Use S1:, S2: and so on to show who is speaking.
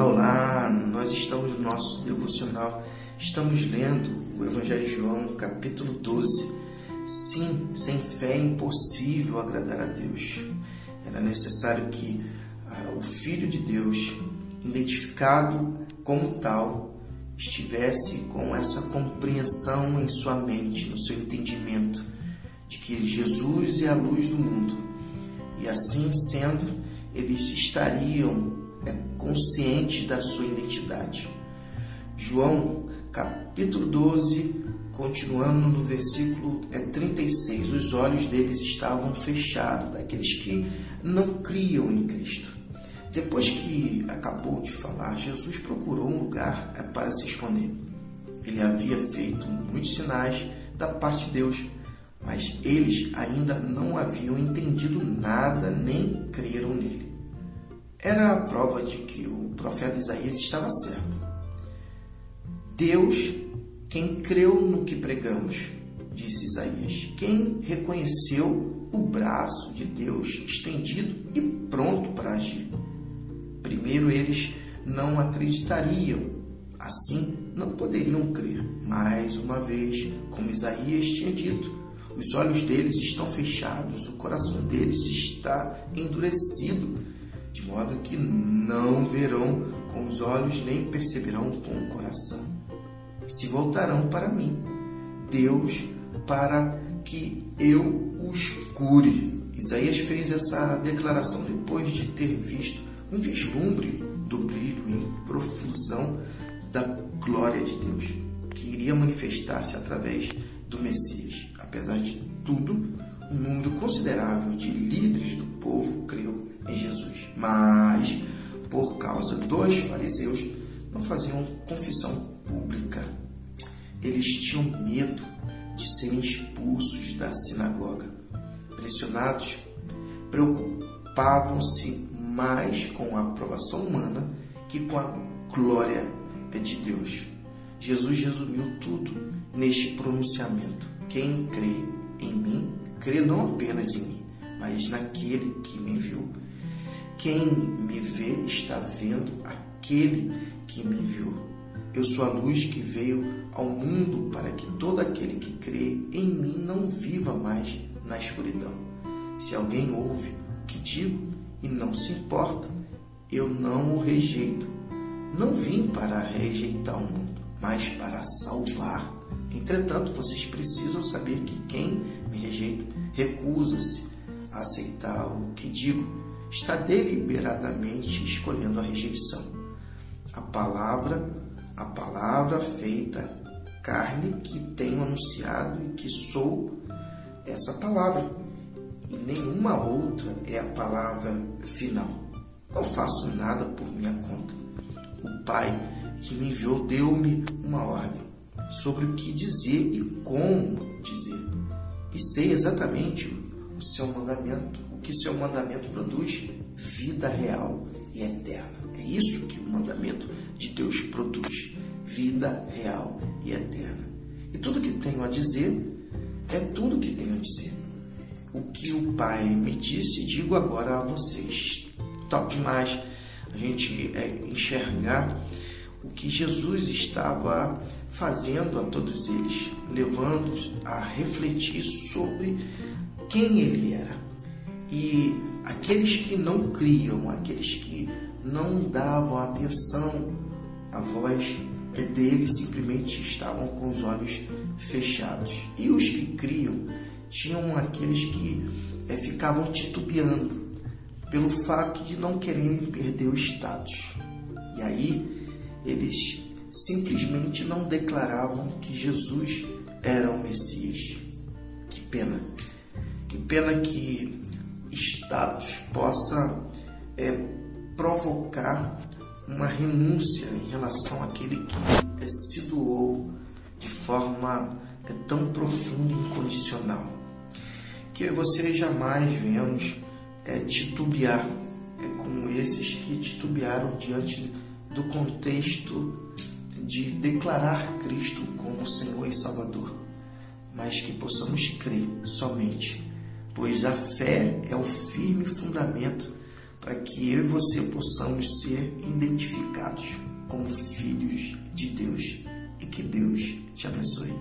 S1: Olá! Nós estamos no nosso devocional, estamos lendo o Evangelho de João, capítulo 12. Sim, sem fé é impossível agradar a Deus. Era necessário que ah, o Filho de Deus, identificado como tal, estivesse com essa compreensão em sua mente, no seu entendimento, de que Jesus é a luz do mundo. E assim sendo, eles estariam é consciente da sua identidade. João, capítulo 12, continuando no versículo é 36, os olhos deles estavam fechados, daqueles que não criam em Cristo. Depois que acabou de falar, Jesus procurou um lugar é, para se esconder. Ele havia feito muitos sinais da parte de Deus, mas eles ainda não haviam entendido nada nem creram nele era a prova de que o profeta Isaías estava certo. Deus, quem creu no que pregamos, disse Isaías, quem reconheceu o braço de Deus estendido e pronto para agir. Primeiro eles não acreditariam, assim não poderiam crer. Mais uma vez, como Isaías tinha dito, os olhos deles estão fechados, o coração deles está endurecido de modo que não verão com os olhos nem perceberão com o coração. Se voltarão para mim, Deus, para que eu os cure. Isaías fez essa declaração depois de ter visto um vislumbre do brilho em profusão da glória de Deus, que iria manifestar-se através do Messias. Apesar de tudo, um número considerável de líderes do povo creu em Jesus. Mas, por causa dos fariseus, não faziam confissão pública. Eles tinham medo de serem expulsos da sinagoga. Pressionados, preocupavam-se mais com a aprovação humana que com a glória de Deus. Jesus resumiu tudo neste pronunciamento: Quem crê em mim, crê não apenas em mim, mas naquele que me enviou. Quem me vê está vendo aquele que me enviou. Eu sou a luz que veio ao mundo para que todo aquele que crê em mim não viva mais na escuridão. Se alguém ouve o que digo e não se importa, eu não o rejeito. Não vim para rejeitar o mundo, mas para salvar. Entretanto, vocês precisam saber que quem me rejeita recusa-se a aceitar o que digo está deliberadamente escolhendo a rejeição. A palavra, a palavra feita carne que tenho anunciado e que sou essa palavra. E nenhuma outra é a palavra final. Não faço nada por minha conta. O Pai que me enviou deu-me uma ordem sobre o que dizer e como dizer. E sei exatamente o seu mandamento que seu mandamento produz vida real e eterna. É isso que o mandamento de Deus produz: vida real e eterna. E tudo que tenho a dizer é tudo que tenho a dizer. O que o Pai me disse, digo agora a vocês. Top demais a gente é, enxergar o que Jesus estava fazendo a todos eles, levando-os a refletir sobre quem ele era. E aqueles que não criam, aqueles que não davam atenção à voz dele, simplesmente estavam com os olhos fechados. E os que criam tinham aqueles que é, ficavam titubeando pelo fato de não quererem perder o status. E aí eles simplesmente não declaravam que Jesus era o Messias. Que pena. Que pena que status possa é, provocar uma renúncia em relação àquele que é, se doou de forma é, tão profunda e incondicional. Que você jamais venhamos é, titubear é, como esses que titubearam diante do contexto de declarar Cristo como Senhor e Salvador, mas que possamos crer somente pois a fé é o firme fundamento para que eu e você possamos ser identificados como filhos de Deus e que Deus te abençoe.